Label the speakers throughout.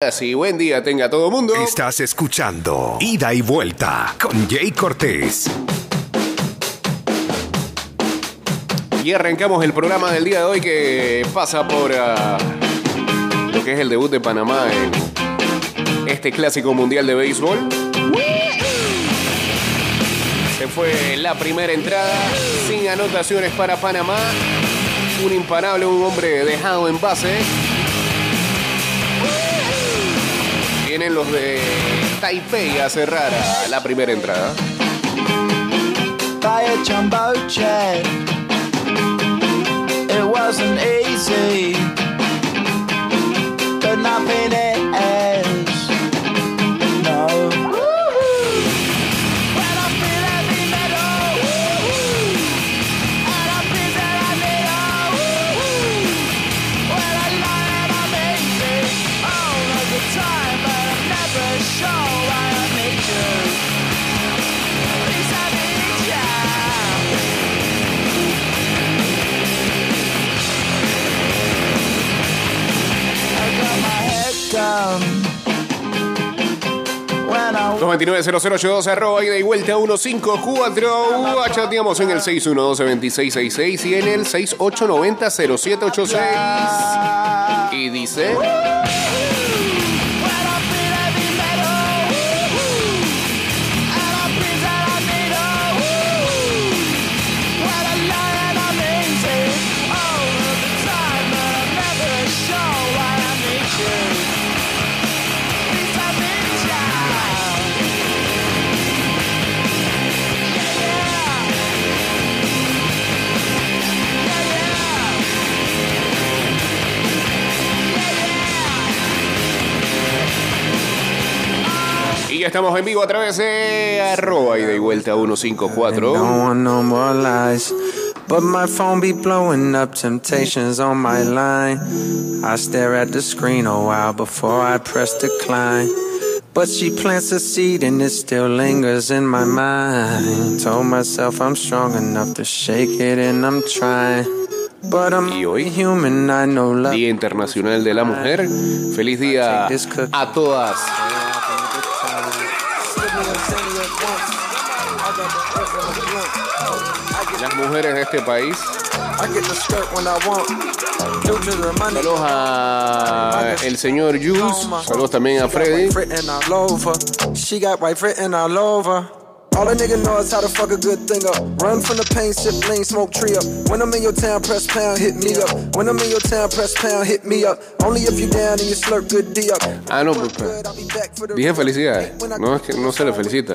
Speaker 1: Así, buen día tenga todo mundo.
Speaker 2: Estás escuchando Ida y Vuelta con Jay Cortés.
Speaker 1: Y arrancamos el programa del día de hoy que pasa por ah, lo que es el debut de Panamá en este clásico mundial de béisbol. Se fue la primera entrada sin anotaciones para Panamá. Un imparable, un hombre dejado en base. Vienen los de Taipei a cerrar a la primera entrada.
Speaker 3: by a jumbo jet. It wasn't easy, but nothing is.
Speaker 1: 229-0082 arroba ida y vuelta 154 chateamos en el 612-2666 y en el 6890-0786 y dice estamos en vivo a través de arroba y vuelta 154
Speaker 4: Don't want no more lies. But my phone be blowing up temptations on my line. I stare at the screen a while before I press decline. But she plants a seed and it still lingers in my mind. Told myself I'm strong enough to shake it and I'm trying. But I'm
Speaker 1: Y hoy,
Speaker 4: human, I know love.
Speaker 1: Día Internacional de la Mujer feliz día a todas las mujeres de este país. Saludos a el señor Jules. Saludos también a Freddy
Speaker 4: all over. She got white written all over. All a nigga know is how to fuck a good thing up. Run from the pain, sip lean, smoke tree up. When I'm in your town, press pound, hit me up. When I'm in your town, press pound, hit me up. Only if you down and you slurp good D up.
Speaker 1: ah no pues, pues,
Speaker 4: I'll be back for the
Speaker 1: dije felicidades no es que no se le felicita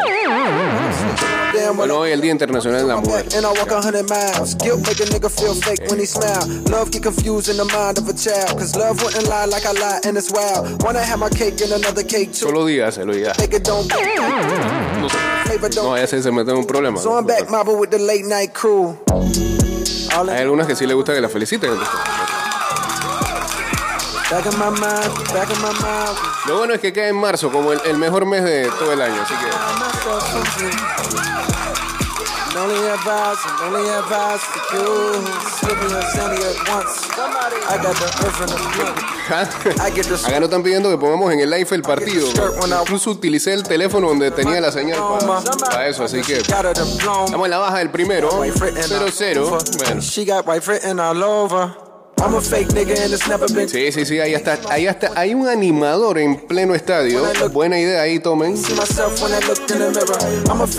Speaker 4: damn
Speaker 1: bueno hoy el Día Internacional de la Mujer
Speaker 4: And I walk a hundred miles. Guilt make a nigga feel fake when he smile. Love get confused in the mind of a child. Cause love wouldn't lie like I lie and it's wild. Wanna have my cake and another cake too.
Speaker 1: solo dígaselo y ya
Speaker 4: Make it don't
Speaker 1: no,
Speaker 4: flavor
Speaker 1: no
Speaker 4: don't.
Speaker 1: vaya a ser se mete en un problema
Speaker 4: So I'm back mobbing with the late night crew. All
Speaker 1: hay algunas que sí le gusta que la feliciten
Speaker 4: back in my mind, back in my mind.
Speaker 1: lo bueno es que cae en marzo como el, el mejor mes de todo el año así que
Speaker 4: You. Only advice, and only advice for you. Slip me a sandy at once. I got the earth in the get the
Speaker 1: Acá nos están pidiendo que pongamos en el live el partido. Incluso utilicé el teléfono donde tenía la señal para, para eso, así que estamos en la baja del primero.
Speaker 4: White written all
Speaker 1: 0-0.
Speaker 4: over.
Speaker 1: Bueno,
Speaker 4: She got white written all over. I'm a fake nigga and it's never been.
Speaker 1: sí, sí, sí, ahí está. Ahí está. Hay un animador en pleno estadio. Buena idea ahí, tomen.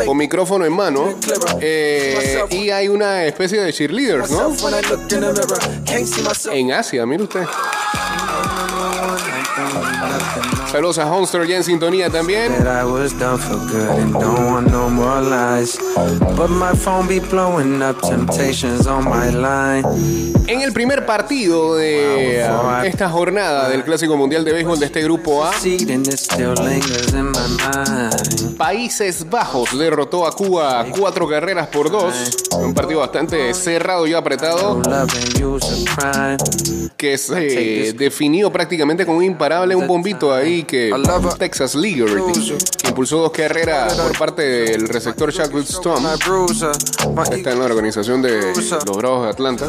Speaker 1: Con micrófono en mano. Eh, y hay una especie de cheerleaders, ¿no? En Asia, mire usted. Saludos a Honster ya en sintonía también. En el primer partido de esta jornada del Clásico Mundial de Béisbol de este grupo A. Países Bajos derrotó a Cuba cuatro carreras por dos. Un partido bastante cerrado y apretado que se definió prácticamente con un imparable, un bombito ahí que Texas que impulsó dos carreras por parte del receptor
Speaker 4: bruiser, my
Speaker 1: está en la organización de los Bravos de Atlanta.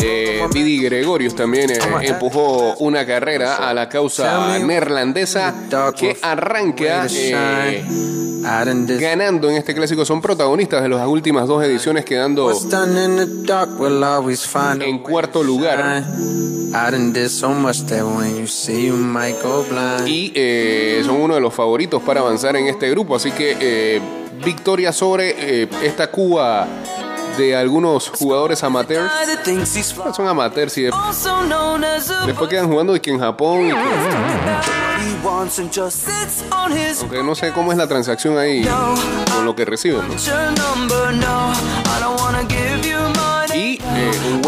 Speaker 1: Eh, Didi Gregorius también eh, empujó una carrera a la causa neerlandesa que arranca eh, ganando en este clásico. Son protagonistas de las últimas dos ediciones, quedando en cuarto
Speaker 4: to
Speaker 1: lugar.
Speaker 4: Shine. I done did so much that when you see you might go blind.
Speaker 1: y eh, son uno de los favoritos para avanzar en este grupo. Así que eh, victoria sobre eh, esta Cuba de algunos jugadores amateurs. Bueno, Son amateurs y de-
Speaker 3: also known as a
Speaker 1: después quedan jugando y que en Japón. aunque no sé cómo es la transacción ahí con lo que reciben. ¿no?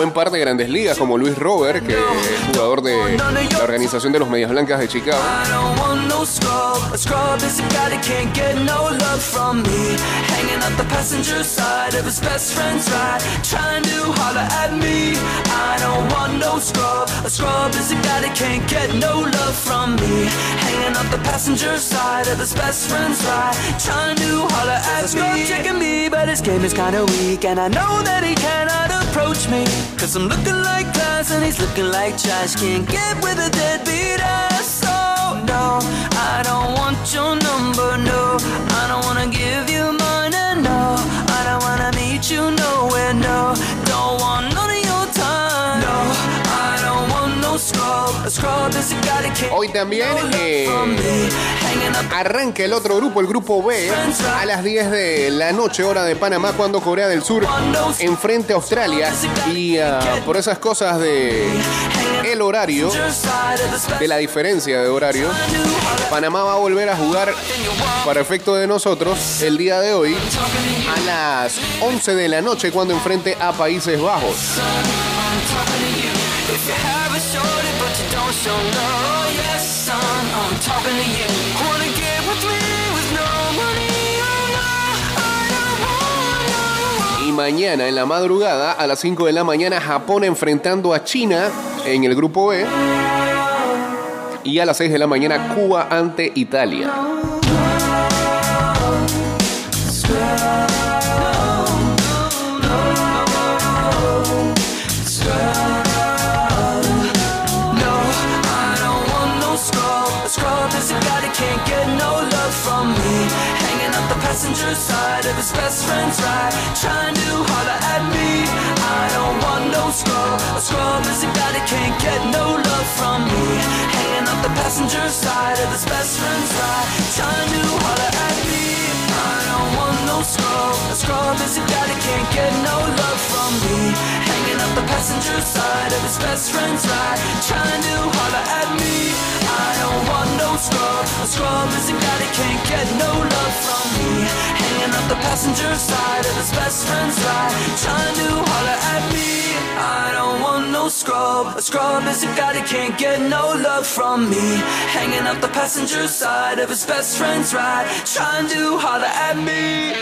Speaker 1: Buen par de grandes ligas como Luis Robert, que es jugador de la organización de los Medias Blancas de Chicago.
Speaker 3: I don't want no scrub. A scrub is a guy that can't get no love from me. Hanging out the passenger side of his best friend's ride. Trying to holler at me. I don't want no scrub. A scrub is a guy that can't get no love from me. Hanging out the passenger side of his best friend's ride. Trying to holler at me. Scrub checking me, but his game is kinda weak. And I know that he cannot approach me. Cause I'm looking like glass and he's looking like trash. Can't get with a deadbeat ass. So, no, I don't want your number. No, I don't wanna give you money. No, I don't wanna meet you nowhere. No,
Speaker 1: Hoy también eh, arranca el otro grupo, el grupo B, a las 10 de la noche, hora de Panamá, cuando Corea del Sur enfrente a Australia. Y ah, por esas cosas de el horario, de la diferencia de horario, Panamá va a volver a jugar para efecto de nosotros el día de hoy a las 11 de la noche cuando enfrente a Países Bajos.
Speaker 3: If you have a shorty but you don't show love, yes son, I'm talking to you. Wanna get with me with no money? Oh no, no
Speaker 1: Y mañana en la madrugada a las 5 de la mañana Japón enfrentando a China en el grupo B. Y a las 6 de la mañana Cuba ante Italia.
Speaker 3: His best friend's ride. Trying to holler at me. I don't want no scrub. A scrub is a guy that can't get no love from me. Hanging up the passenger side of his best friend's ride. Trying to holler at me. I don't want no scrub. A scrub is a guy that can't get no love from me. Passenger side of his best friend's ride. Trying to holler at me. I don't want no scrub. A scrub is a guy that can't get no love from me. Hanging up the passenger side of his best friend's ride. Trying to holler at me. I don't want no scrub. A scrub is a guy that can't get no love from me. Hanging up the passenger side of his best friend's ride. Trying to holler at me.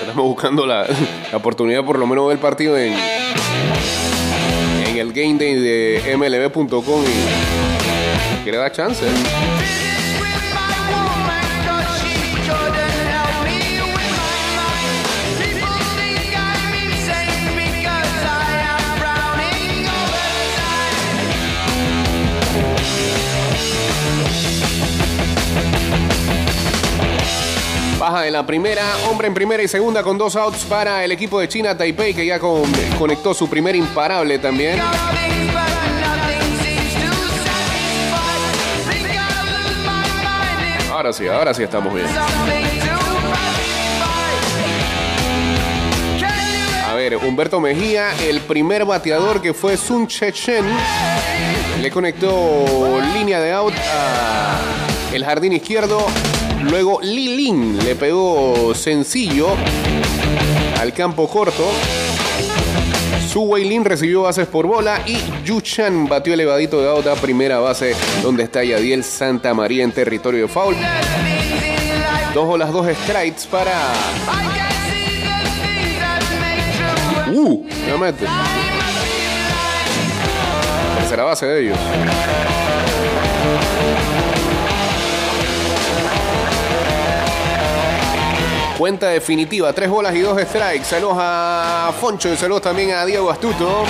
Speaker 1: Estamos buscando la, la oportunidad por lo menos del partido en el game day de mlb.com y que le da chance. Baja de la primera, hombre en primera y segunda con dos outs para el equipo de China Taipei que ya con- conectó su primer imparable también. Ahora sí, ahora sí estamos bien. A ver, Humberto Mejía, el primer bateador que fue Sun Chechen, le conectó línea de out a el jardín izquierdo. Luego Li Lin le pegó sencillo al campo corto. Su Wei Lin recibió bases por bola y Yu Chan batió elevadito de out a primera base donde está Yadiel Santa María en territorio de foul. Dos bolas, dos strikes para Uh, nuevamente. tercera base de ellos. Cuenta definitiva, tres bolas y dos strikes. Saludos a Foncho y saludos también a Diego Astuto.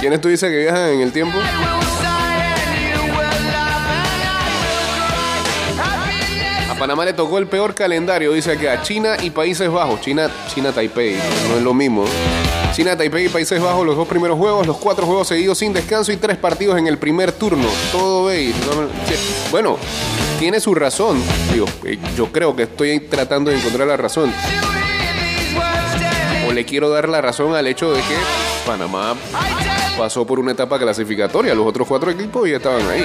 Speaker 1: ¿Quiénes tú dices que viajan en el tiempo? Panamá le tocó el peor calendario, dice que a China y Países Bajos. China, China Taipei, no es lo mismo. China, Taipei y Países Bajos, los dos primeros juegos, los cuatro juegos seguidos sin descanso y tres partidos en el primer turno. Todo veis. Bueno, tiene su razón. Digo, eh, yo creo que estoy tratando de encontrar la razón. O le quiero dar la razón al hecho de que Panamá pasó por una etapa clasificatoria. Los otros cuatro equipos ya estaban ahí.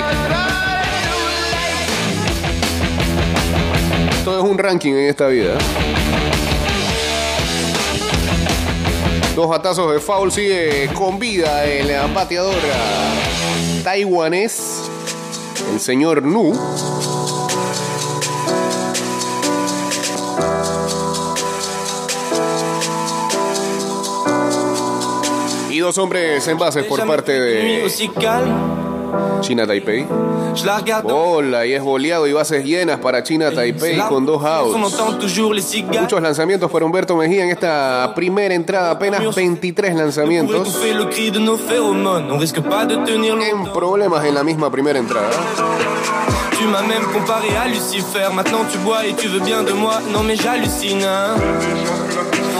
Speaker 1: Todo es un ranking en esta vida. Dos atazos de foul sigue con vida el bateador taiwanés, el señor Nu. Y dos hombres en bases por parte de
Speaker 5: aussi calme.
Speaker 1: China Taipei.
Speaker 5: Je la regarde
Speaker 1: Bola y es boleado y bases llenas para China Taipei con dos outs. Muchos lanzamientos para Humberto Mejía en esta primera entrada, apenas 23
Speaker 5: Pour
Speaker 1: lanzamientos. En problemas en la misma primera entrada.
Speaker 5: Tu m'as même comparé à Lucifer. Maintenant tu bois et tu veux bien de moi. Non mais j'hallucine. hein.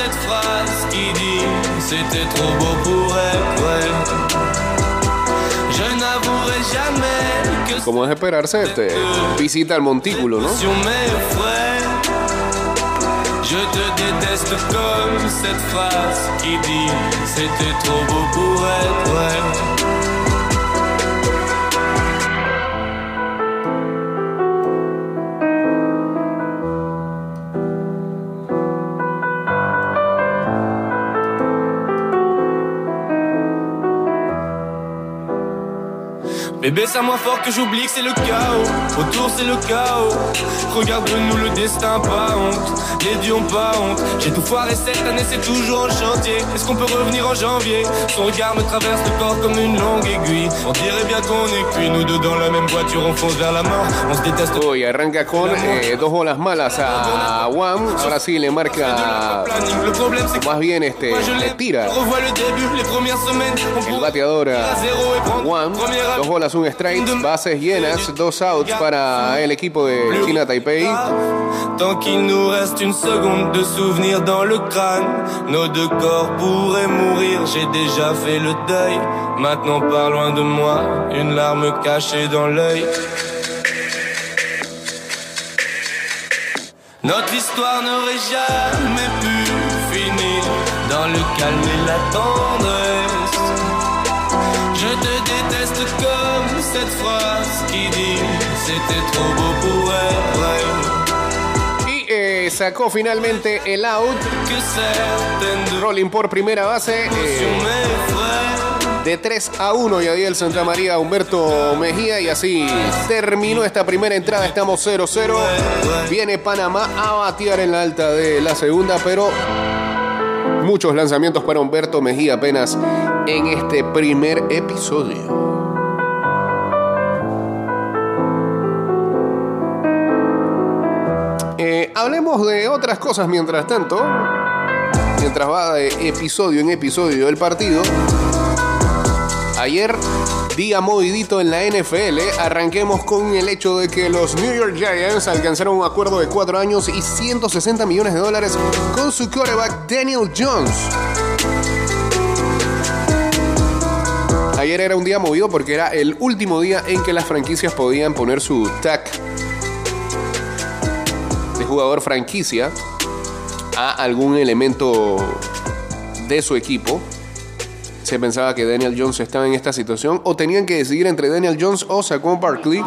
Speaker 5: cette phrase qui dit C'était trop beau pour être vrai. Je n'avouerai jamais que
Speaker 1: Como es esperarse, este, visita al montículo, ¿no?
Speaker 5: Je te déteste comme cette phrase qui dit C'était trop beau pour être vrai. Bébé, ça moins fort que j'oublie que c'est le chaos. Autour, c'est le chaos. Regarde-nous, le destin, pas honte. Les dieux ont pas honte. J'ai tout foiré cette année, c'est toujours en chantier. Est-ce qu'on peut revenir en janvier? Son regard me traverse le corps comme une longue aiguille. On dirait bien qu'on est cuit. Nous deux dans la même voiture, on fonce vers la mort. On se déteste.
Speaker 1: Hoy arranca con eh, dos bolas malas a Wam. Ahora sí le marca,
Speaker 5: Planning. Le problème, c'est que
Speaker 1: más bien este, le tira
Speaker 5: On revoit le début, les premières semaines. On
Speaker 1: el bateador
Speaker 5: à
Speaker 1: a Wam. Dos bolas, un strike, bases llenas, dos outs para el equipo de China Taipei.
Speaker 5: Tant qu'il nous reste une seconde de souvenir dans le crâne, nos deux corps pourraient mourir. J'ai déjà fait le deuil. Maintenant, pas loin de moi, une larme cachée dans l'œil. Notre histoire n'aurait jamais pu finir dans le calme et la tendresse. Cette phrase qui dit C'était trop beau pour être vrai.
Speaker 1: Y eh, sacó finalmente el out. Rolling por primera base. eh, de 3 a 1 Yadiel Santa María Humberto Mejía y así terminó esta primera entrada, estamos 0-0. Viene Panamá a batear en la alta de la segunda, pero muchos lanzamientos para Humberto Mejía apenas en este primer episodio. Eh, hablemos de otras cosas mientras tanto. Mientras va de episodio en episodio el partido. Ayer, día movidito en la NFL, arranquemos con el hecho de que los New York Giants alcanzaron un acuerdo de 4 años y 160 millones de dólares con su quarterback Daniel Jones. Ayer era un día movido porque era el último día en que las franquicias podían poner su tag jugador franquicia a algún elemento de su equipo. Se pensaba que Daniel Jones estaba en esta situación o tenían que decidir entre Daniel Jones o Saquon Barkley.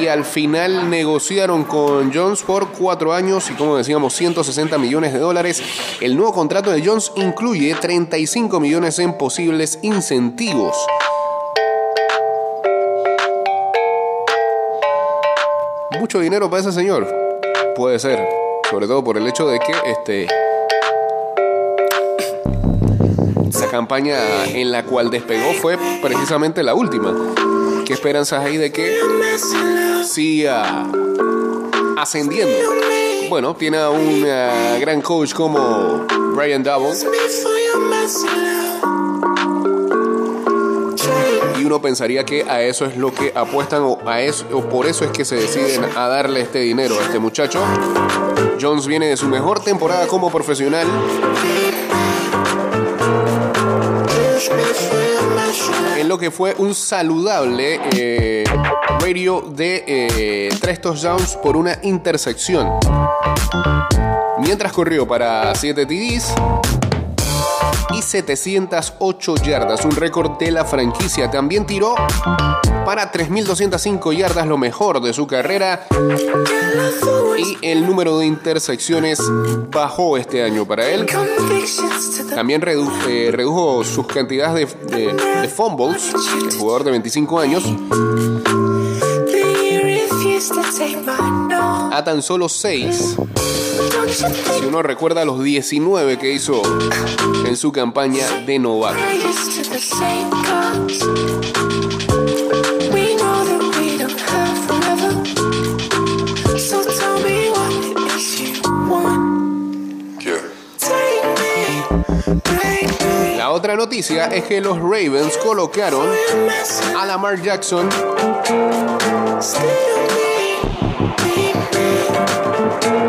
Speaker 1: Y al final negociaron con Jones por cuatro años y como decíamos 160 millones de dólares. El nuevo contrato de Jones incluye 35 millones en posibles incentivos. Mucho dinero para ese señor. Puede ser. Sobre todo por el hecho de que este. La campaña en la cual despegó fue precisamente la última. ¿Qué esperanzas hay de que siga ascendiendo? Bueno, tiene a un eh, gran coach como Brian Double. Uno pensaría que a eso es lo que apuestan o, a eso, o por eso es que se deciden a darle este dinero a este muchacho. Jones viene de su mejor temporada como profesional. En lo que fue un saludable eh, radio de eh, tres touchdowns por una intersección. Mientras corrió para 7 TDs y 708 yardas, un récord de la franquicia. También tiró para 3.205 yardas, lo mejor de su carrera. Y el número de intersecciones bajó este año para él. También eh, redujo sus cantidades de, de- de fumbles, el jugador de 25 años, a tan solo 6. Si uno recuerda los 19 que hizo en su campaña de novato. La otra noticia es que los Ravens colocaron a Lamar Jackson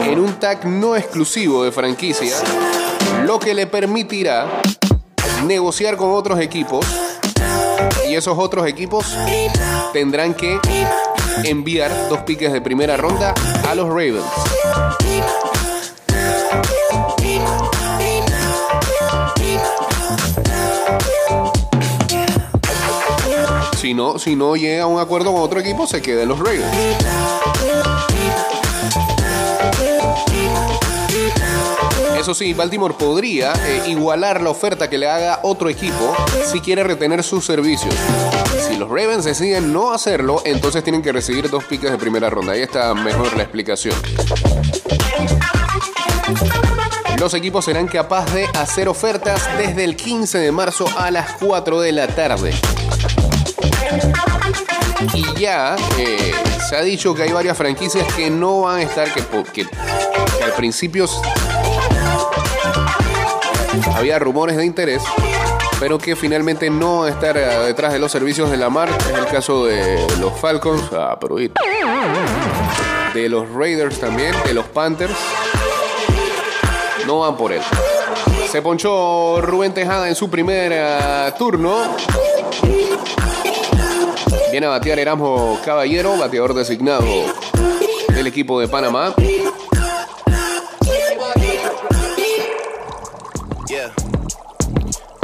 Speaker 1: en un tag no exclusivo de franquicia, lo que le permitirá negociar con otros equipos y esos otros equipos tendrán que enviar dos piques de primera ronda a los Ravens. Si no, si no llega a un acuerdo con otro equipo, se queda en los Ravens. Eso sí, Baltimore podría eh, igualar la oferta que le haga otro equipo si quiere retener sus servicios. Si los Ravens deciden no hacerlo, entonces tienen que recibir dos piques de primera ronda. Ahí está mejor la explicación. Los equipos serán capaces de hacer ofertas desde el 15 de marzo a las 4 de la tarde. Y ya eh, se ha dicho que hay varias franquicias que no van a estar, que, que- al principio había rumores de interés, pero que finalmente no estar eh, detrás de los servicios de la marca. Es el caso de los Falcons, ah, pero de los Raiders también, de los Panthers. No van por él. Se ponchó Rubén Tejada en su primer eh, turno. Viene a batear Erasmo Caballero, bateador designado del equipo de Panamá.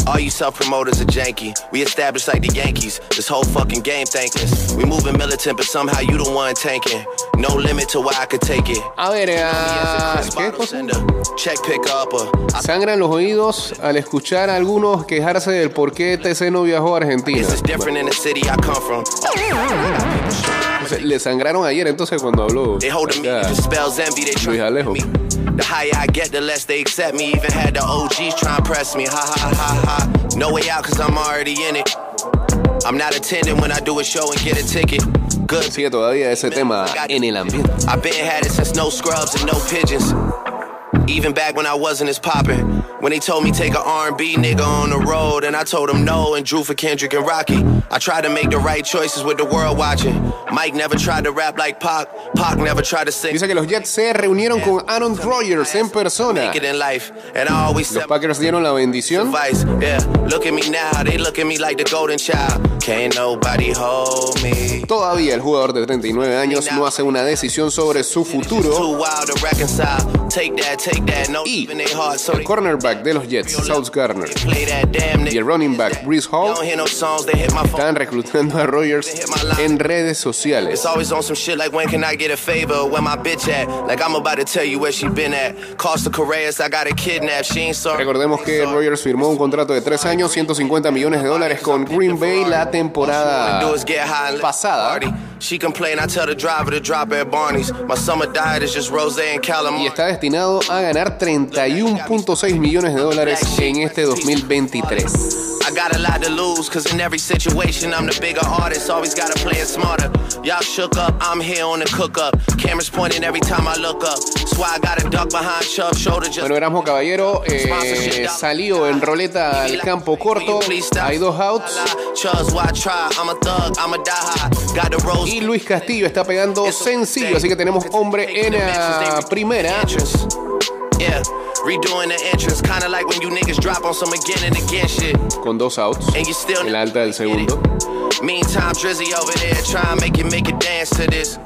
Speaker 6: All you self-promoters are janky. We established like the Yankees. This whole fucking game thankless. We moving militant, but somehow you the one tanking. No limit to where I could take it.
Speaker 1: A ver, eh,
Speaker 6: Chris
Speaker 1: ¿qué cosa? Sangran los oídos al escuchar a algunos quejarse del por qué TC no viajó a Argentina.
Speaker 6: This is different in the city I come from.
Speaker 1: O sea, Le sangraron ayer entonces cuando habló. Acá. Luis Alejo.
Speaker 6: me. The higher I get, the less they accept me. Even had the OGs try and press me. Ha ha ha ha. No way out, cause I'm already in it. I'm not attending when I do a show and get a ticket. Good.
Speaker 1: Sigue todavía ese tema en el ambiente.
Speaker 6: I've been had it since no scrubs and no pigeons. Even back when I wasn't as poppin'. When they told me take a R&B nigga on the road, and I told them no and drew for Kendrick and Rocky. I tried to make the right choices with the world watching. Mike never tried to rap like Pac. Pac never tried to sing.
Speaker 1: Dice que los Jets se reunieron con Aaron Rodgers en persona. Los Packers dieron la bendición. Todavía el jugador de 39 años no hace una decisión sobre su futuro. Y el
Speaker 6: they
Speaker 1: cornerback de los Jets, South Garner, y el running back, Brees Hall, están reclutando a Rodgers en redes sociales. Recordemos que Rodgers firmó un contrato de 3 años, 150 millones de dólares con Green Bay la temporada pasada. y está destinado a ganar 31.6 millones de dólares en este 2023.
Speaker 6: I got a lot to lose, cause in every situation I'm the bigger artist. Always gotta play it smarter. Y'all shook up, I'm here on the cook up. Cameras pointing every time I look up. Why I gotta duck behind Chubb's shoulder just
Speaker 1: Bueno, Erasmo Caballero eh, salió en roleta al campo corto. Hay dos outs. Y Luis Castillo está pegando sencillo, así que tenemos hombre en la primera.
Speaker 6: Yeah, redoing the entrance, kinda like when you niggas drop on some again and again shit.
Speaker 1: Con dos outs.
Speaker 6: And you still
Speaker 1: En la alta del segundo.
Speaker 6: Meantime, Drizzy over there trying to make it make it dance to this.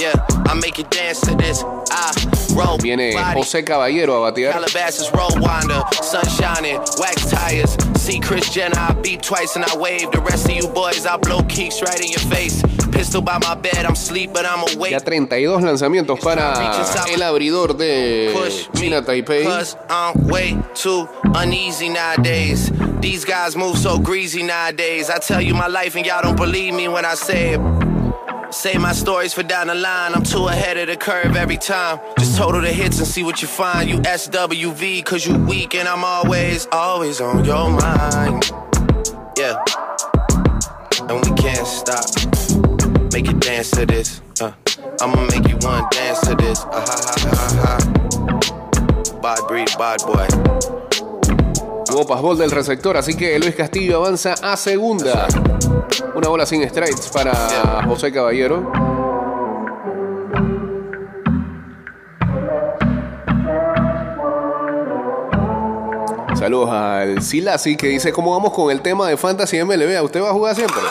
Speaker 6: Yeah, I make it dance to this. I roll.
Speaker 1: Viene. José Caballero a batear.
Speaker 6: Calabasas roll winder, sun shining, wax tires. See Chris Jenner, I beep twice and I wave. The rest of you boys, I blow keeks right in your face. Pistol by my bed, I'm sleep, but I'm awake.
Speaker 1: Ya 32 lanzamientos para el abridor de China Taipei.
Speaker 6: Cause I'm way too uneasy nowadays. These guys move so greasy nowadays. I tell you my life and y'all don't believe me when I say it. Say my stories for down the line. I'm too ahead of the curve every time. Just total the hits and see what you find. You SWV cause you weak and I'm always, always on your mind. Yeah. And we can't stop. Make you dance to this. Uh, I'ma make you one dance to this. Uh, ha ha ha ha. Bad breed, bad boy.
Speaker 1: Hubo pasbol del receptor, así que Luis Castillo avanza a segunda. Una bola sin strikes para José Caballero. Saludos al Silasi que dice, ¿cómo vamos con el tema de Fantasy MLB? ¿Usted va a jugar siempre?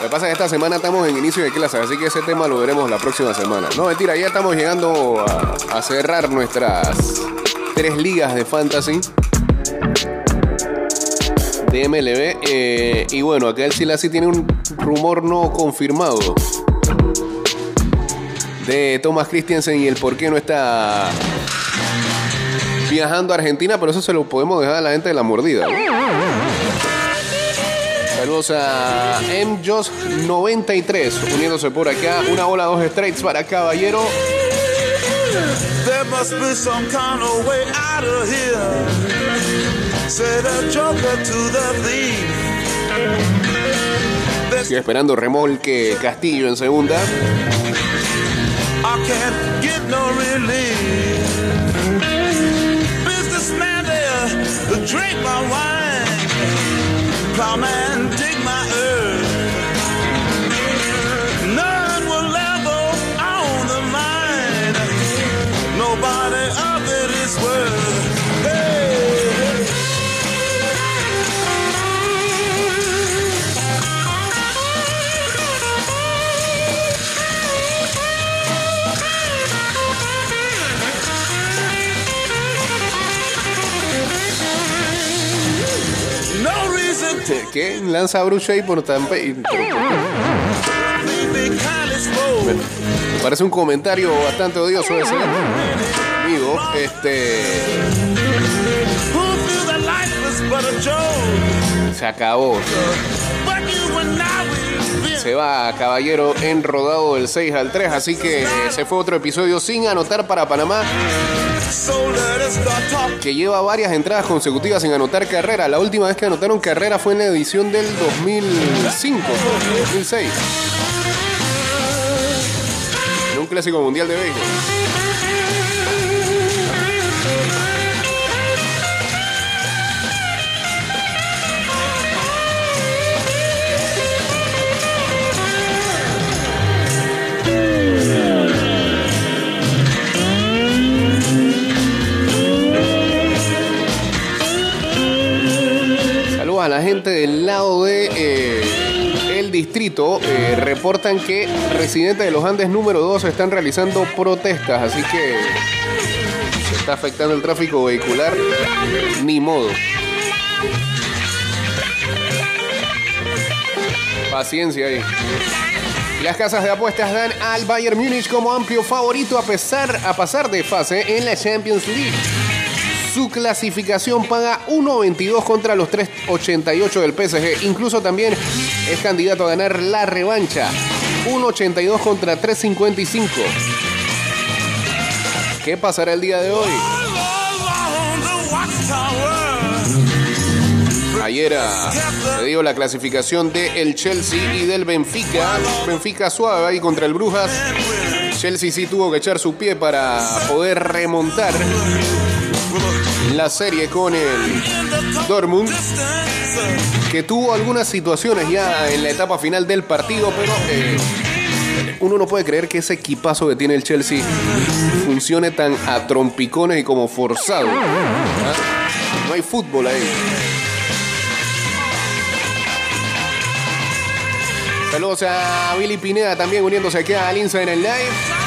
Speaker 1: Lo que pasa es que esta semana estamos en inicio de clases, así que ese tema lo veremos la próxima semana. No, mentira, ya estamos llegando a cerrar nuestras tres ligas de Fantasy de MLB. eh, y bueno, acá el Silasi tiene un rumor no confirmado de Thomas Christiansen y el por qué no está viajando a Argentina, pero eso se lo podemos dejar a la gente de la mordida. Saludos a MJOS93 uniéndose por acá. Una bola, dos strikes para Caballero.
Speaker 7: There must be some kind of way out of here. Said a joker to the thief.
Speaker 1: Sigue esperando remolque Castillo en segunda.
Speaker 7: I can't get no relief. Businessman there, drink my wine. Plowman, of it is worth. Hey. No
Speaker 1: ¿Qué? Lanza a Bruce Shea por
Speaker 7: spoke.
Speaker 1: Me parece un comentario bastante odioso ese. Este. Se acabó. Se va Caballero en rodado del 6 al 3. Así que se fue otro episodio sin anotar para Panamá, que lleva varias entradas consecutivas sin anotar carrera. La última vez que anotaron carrera fue en la edición del 2005, 2006. En un clásico mundial de béisbol. La gente del lado de eh, el distrito. eh, reportan que residentes de los Andes número 2 están realizando protestas, así que se está afectando el tráfico vehicular. Ni modo. Paciencia ahí. Las casas de apuestas dan al Bayern Múnich como amplio favorito a, pesar, a pasar de fase en la Champions League. Su clasificación paga 1.22 contra los 3.88 del PSG. Incluso también es candidato a ganar la revancha. 1.82 contra 3.55. ¿Qué pasará el día de hoy? Ayer ah, te digo la clasificación del Chelsea y del Benfica. Benfica suave ahí contra el Brujas. Chelsea sí tuvo que echar su pie para poder remontar la serie con el Dortmund, que tuvo algunas situaciones ya en la etapa final del partido, pero eh, uno no puede creer que ese equipazo que tiene el Chelsea funcione tan a trompicones y como forzado. No hay fútbol ahí. Saludos a Billy Pineda también uniéndose aquí al Insta en el live.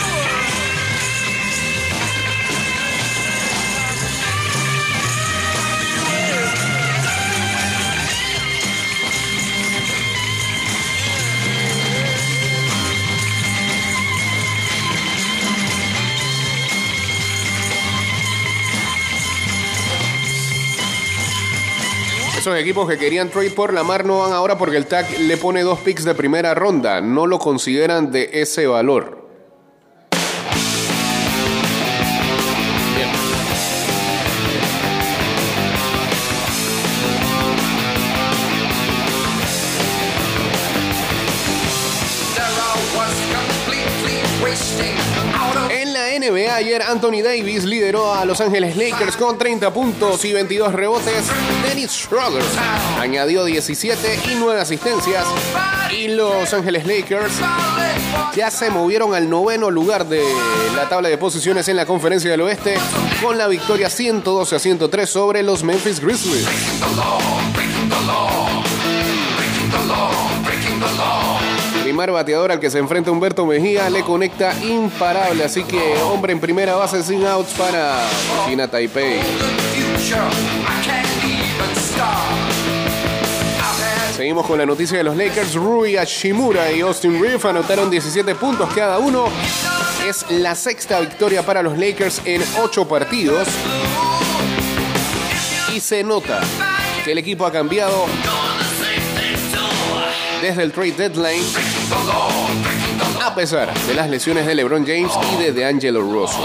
Speaker 1: Esos equipos que querían trade por la mar no van ahora porque el TAC le pone dos picks de primera ronda. No lo consideran de ese valor. Ayer Anthony Davis lideró a Los Ángeles Lakers con 30 puntos y 22 rebotes. Dennis Schroeder añadió 17 y 9 asistencias. Y Los Ángeles Lakers ya se movieron al noveno lugar de la tabla de posiciones en la conferencia del oeste con la victoria 112 a 103 sobre los Memphis Grizzlies. Primer bateador al que se enfrenta Humberto Mejía le conecta imparable, así que hombre en primera base sin outs para China Taipei. Seguimos con la noticia de los Lakers. Rui Hashimura y Austin Reeves anotaron 17 puntos cada uno. Es la sexta victoria para los Lakers en 8 partidos. Y se nota que el equipo ha cambiado desde el trade deadline, a pesar de las lesiones de LeBron James y de DeAngelo Russell.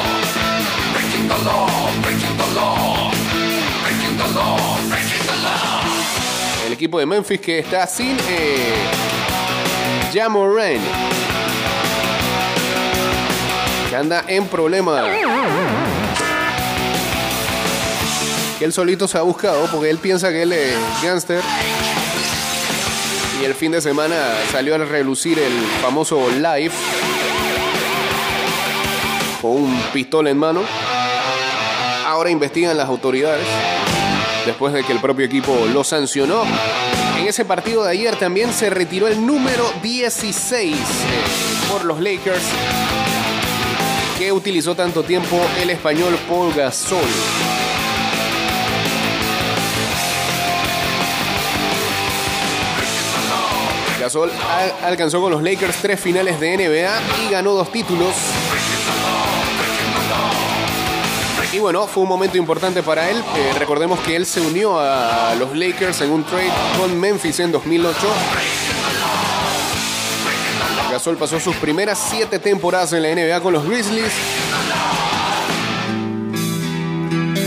Speaker 1: El equipo de Memphis que está sin eh, que anda en problema. Que él solito se ha buscado porque él piensa que él es gangster. Y el fin de semana salió a relucir el famoso live con un pistola en mano. Ahora investigan las autoridades después de que el propio equipo lo sancionó. En ese partido de ayer también se retiró el número 16 eh, por los Lakers que utilizó tanto tiempo el español Paul Gasol. Gasol al- alcanzó con los Lakers tres finales de NBA y ganó dos títulos. Y bueno, fue un momento importante para él. Eh, recordemos que él se unió a los Lakers en un trade con Memphis en 2008. Gasol pasó sus primeras siete temporadas en la NBA con los Grizzlies.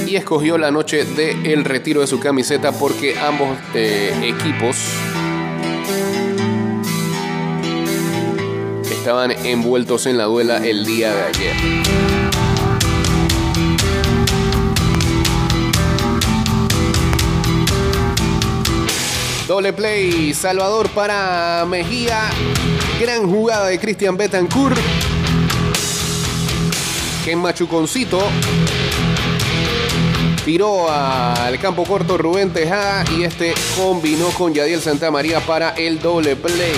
Speaker 1: Y escogió la noche del retiro de su camiseta porque ambos eh, equipos estaban envueltos en la duela el día de ayer. Doble play, Salvador para Mejía. Gran jugada de Cristian Betancourt. Que Machuconcito tiró al campo corto Rubén Tejada y este combinó con Yadiel Santamaría para el doble play.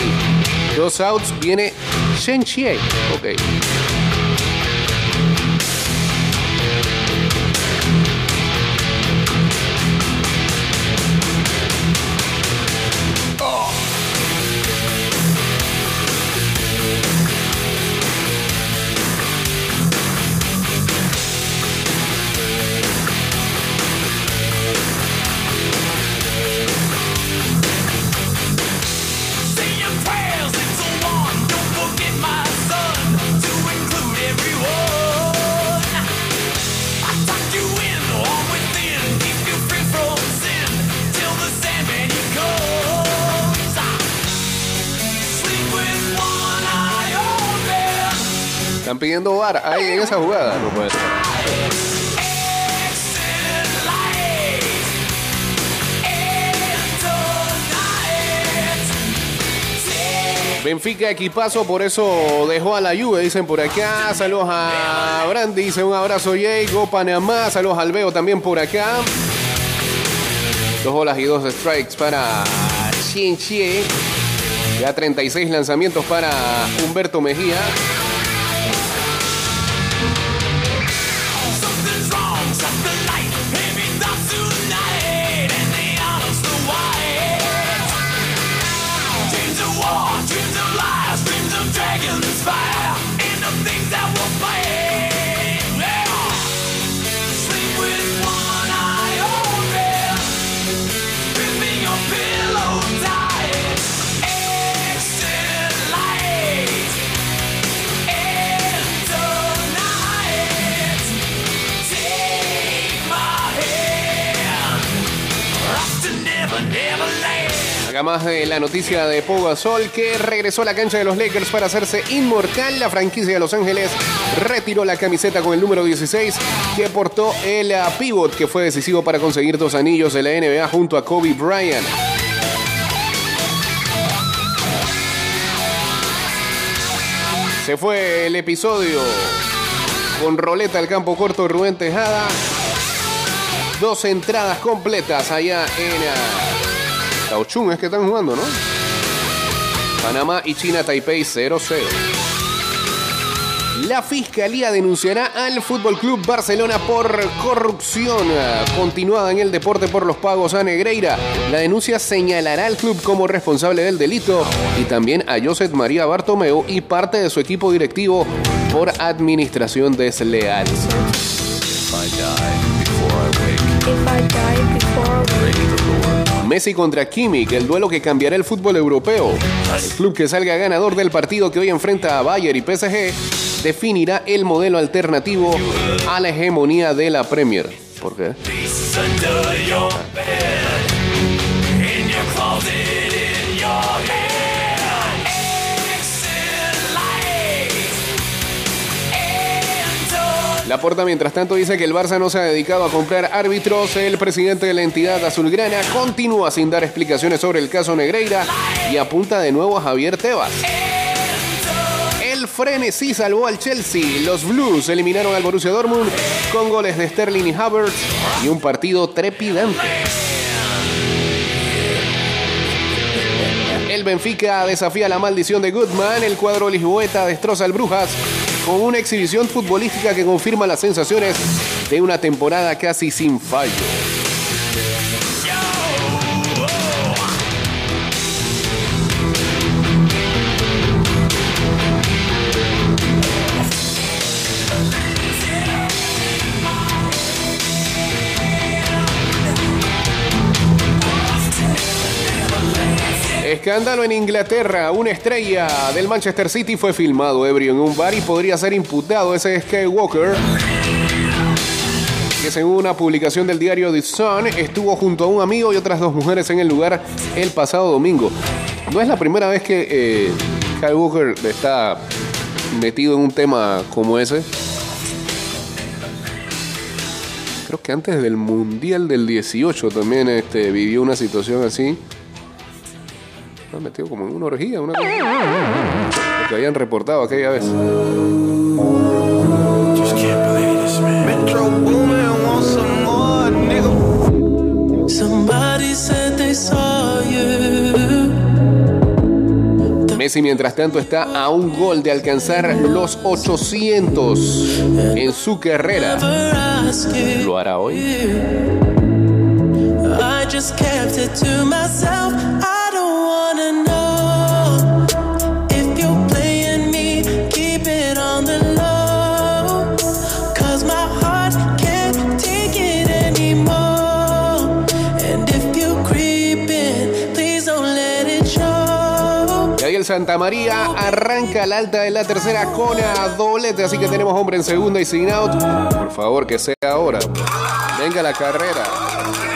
Speaker 1: Dos outs, viene Shen Chie. Ok. Ahí en esa jugada. No Benfica equipazo, por eso dejó a la Juve, dicen por acá. Saludos a Brandy, dice un abrazo Jay, Go Panamá, saludos al Veo también por acá. Dos bolas y dos strikes para Chie. Ya 36 lanzamientos para Humberto Mejía. De la noticia de Pau Gasol que regresó a la cancha de los Lakers para hacerse inmortal. La franquicia de Los Ángeles retiró la camiseta con el número 16 que portó el ah, pivot que fue decisivo para conseguir dos anillos de la NBA junto a Kobe Bryant. Se fue el episodio con roleta al campo corto Rubén Tejada. Dos entradas completas allá en Kaohsiung es que están jugando, ¿no? Panamá y China Taipei 0-0. La fiscalía denunciará al Fútbol Club Barcelona por corrupción continuada en el deporte por los pagos a Negreira. La denuncia señalará al club como responsable del delito y también a Josep María Bartomeu y parte de su equipo directivo por administración desleal. Messi contra Kimmich, el duelo que cambiará el fútbol europeo. El club que salga ganador del partido que hoy enfrenta a Bayern y PSG definirá el modelo alternativo a la hegemonía de la Premier. ¿Por qué?
Speaker 3: Tonight.
Speaker 1: La porta, mientras tanto, dice que el Barça no se ha dedicado a comprar árbitros. El presidente de la entidad azulgrana continúa sin dar explicaciones sobre el caso Negreira y apunta de nuevo a Javier Tebas. El frenesí salvó al Chelsea. Los Blues eliminaron al Borussia Dortmund con goles de Sterling y Havertz y un partido trepidante. El Benfica desafía la maldición de Goodman. El cuadro lisboeta destroza al Brujas con una exhibición futbolística que confirma las sensaciones de una temporada casi sin fallo. Escándalo en Inglaterra. Una estrella del Manchester City fue filmado ebrio en un bar y podría ser imputado ese Skywalker. Que según una publicación del diario The Sun, estuvo junto a un amigo y otras dos mujeres en el lugar el pasado domingo. No es la primera vez que eh, Skywalker está metido en un tema como ese. Creo que antes del Mundial del 18 también este, vivió una situación así. Me han metido como en una orgía, una cosa. Lo que habían reportado aquella vez.
Speaker 7: Metro. Somebody said they saw you.
Speaker 1: Messi, mientras tanto, está a un gol de alcanzar los 800 en su carrera. ¿Lo hará hoy? Santa María arranca la alta de la tercera con a doblete, así que tenemos hombre en segunda y sin out. Por favor, que sea ahora. Venga la carrera.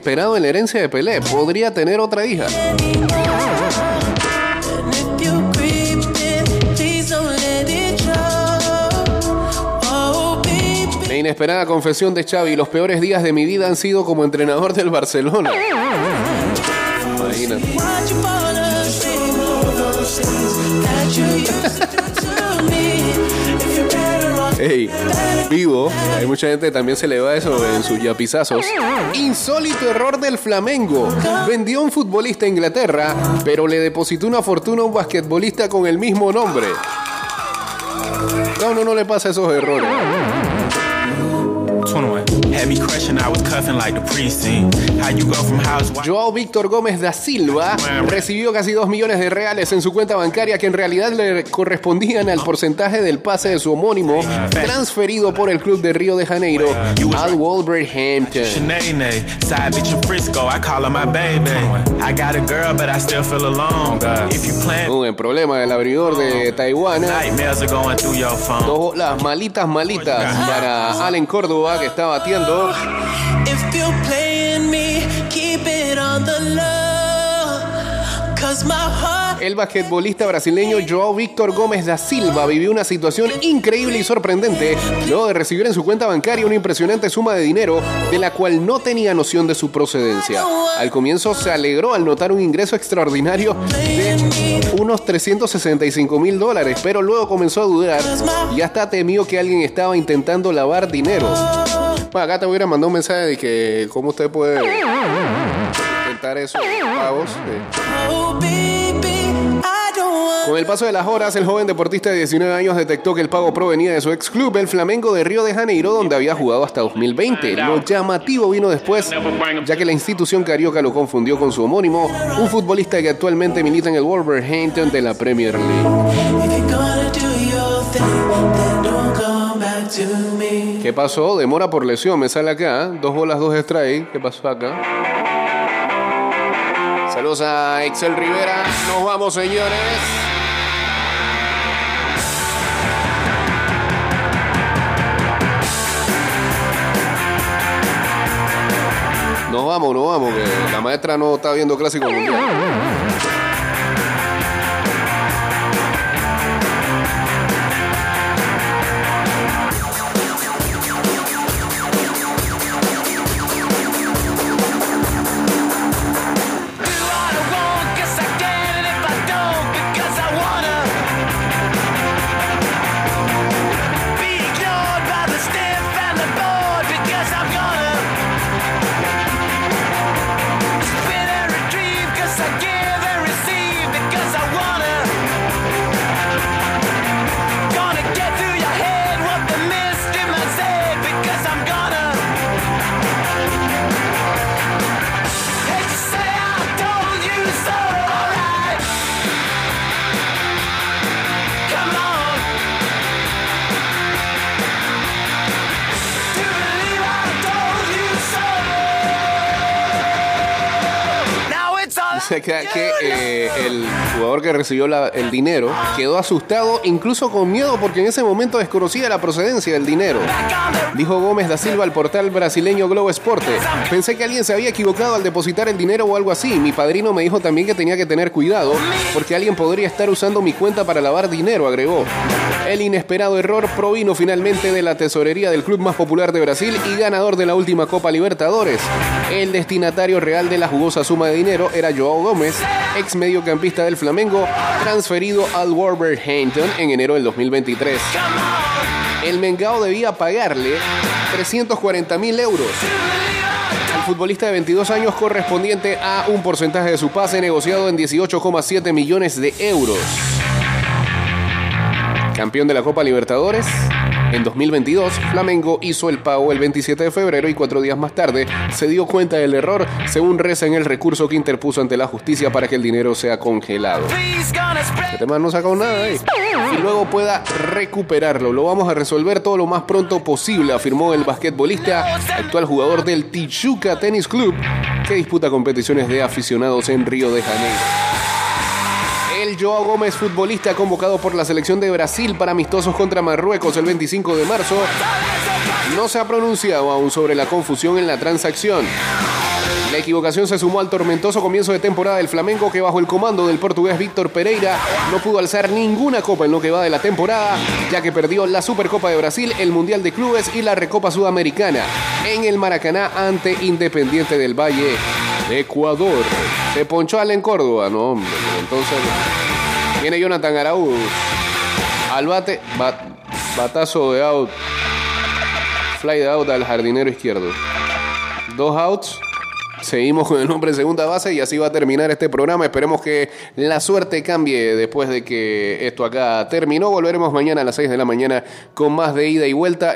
Speaker 1: Inesperado en la herencia de Pelé. Podría tener otra hija. La inesperada confesión de Xavi. Los peores días de mi vida han sido como entrenador del Barcelona. Imagínate. Hey, vivo. Hay mucha gente que también se le va eso en sus yapizazos. Insólito error del Flamengo. Vendió a un futbolista a Inglaterra, pero le depositó una fortuna a un basquetbolista con el mismo nombre. No, no, no le pasa esos errores.
Speaker 8: 21. Had
Speaker 1: Joao Víctor Gómez da Silva recibió casi 2 millones de reales en su cuenta bancaria que en realidad le correspondían al porcentaje del pase de su homónimo transferido por el club de Río de Janeiro al Wolverhampton. Un problema del abridor de Taiwán.
Speaker 8: phone.
Speaker 1: Dos bolas malitas, malitas para Allen Córdoba que está batiendo. El basquetbolista brasileño Joao Víctor Gómez da Silva vivió una situación increíble y sorprendente luego de recibir en su cuenta bancaria una impresionante suma de dinero de la cual no tenía noción de su procedencia. Al comienzo se alegró al notar un ingreso extraordinario de unos 365 mil dólares, pero luego comenzó a dudar y hasta temió que alguien estaba intentando lavar dinero. Bueno, acá te hubiera mandado un mensaje de que cómo usted puede intentar esos pagos. eh.
Speaker 3: Oh,
Speaker 1: Con el paso de las horas, el joven deportista de 19 años detectó que el pago provenía de su ex club, el Flamengo de Río de Janeiro, donde había jugado hasta 2020. Lo llamativo vino después, ya que la institución carioca lo confundió con su homónimo, un futbolista que actualmente milita en el Wolverhampton de la Premier League. ¿Qué pasó? Demora por lesión, me sale acá. Dos bolas, dos strikes. ¿Qué pasó acá? Saludos a Excel Rivera. Nos vamos, señores. Nos vamos, nos vamos, que la maestra no está viendo clásico mundial. Sea, que, que, eh, el jugador que recibió la- el dinero quedó asustado, incluso con miedo, porque en ese momento desconocía la procedencia del dinero. Dijo Gómez da Silva al portal brasileño Globo Esporte. Pensé que alguien se había equivocado al depositar el dinero o algo así. Mi padrino me dijo también que tenía que tener cuidado, porque alguien podría estar usando mi cuenta para lavar dinero, agregó. El inesperado error provino finalmente de la tesorería del club más popular de Brasil y ganador de la última Copa Libertadores. El destinatario real de la jugosa suma de dinero era Joao Gómez, ex mediocampista del Flamengo, transferido al Wolverhampton en enero del 2023. El Mengao debía pagarle 340 mil euros futbolista de 22 años correspondiente a un porcentaje de su pase negociado en 18,7 millones de euros. Campeón de la Copa Libertadores. En 2022, Flamengo hizo el pago el 27 de febrero y cuatro días más tarde se dio cuenta del error, según reza en el recurso que interpuso ante la justicia para que el dinero sea congelado. Este man no sacó nada ahí. Y luego pueda recuperarlo. Lo vamos a resolver todo lo más pronto posible, afirmó el basquetbolista, actual jugador del Tijuca Tennis Club, que disputa competiciones de aficionados en Río de Janeiro. El Joao Gómez, futbolista convocado por la selección de Brasil para amistosos contra Marruecos el 25 de marzo, no se ha pronunciado aún sobre la confusión en la transacción. La equivocación se sumó al tormentoso comienzo de temporada del Flamengo que bajo el comando del portugués Víctor Pereira no pudo alzar ninguna copa en lo que va de la temporada, ya que perdió la Supercopa de Brasil, el Mundial de Clubes y la Recopa Sudamericana en el Maracaná ante Independiente del Valle Ecuador. Se ponchó en Córdoba, no hombre, entonces viene Jonathan Araúz al bate, bat- batazo de out, fly de out al jardinero izquierdo. Dos outs. Seguimos con el nombre en segunda base y así va a terminar este programa. Esperemos que la suerte cambie después de que esto acá terminó. Volveremos mañana a las 6 de la mañana con más de ida y vuelta.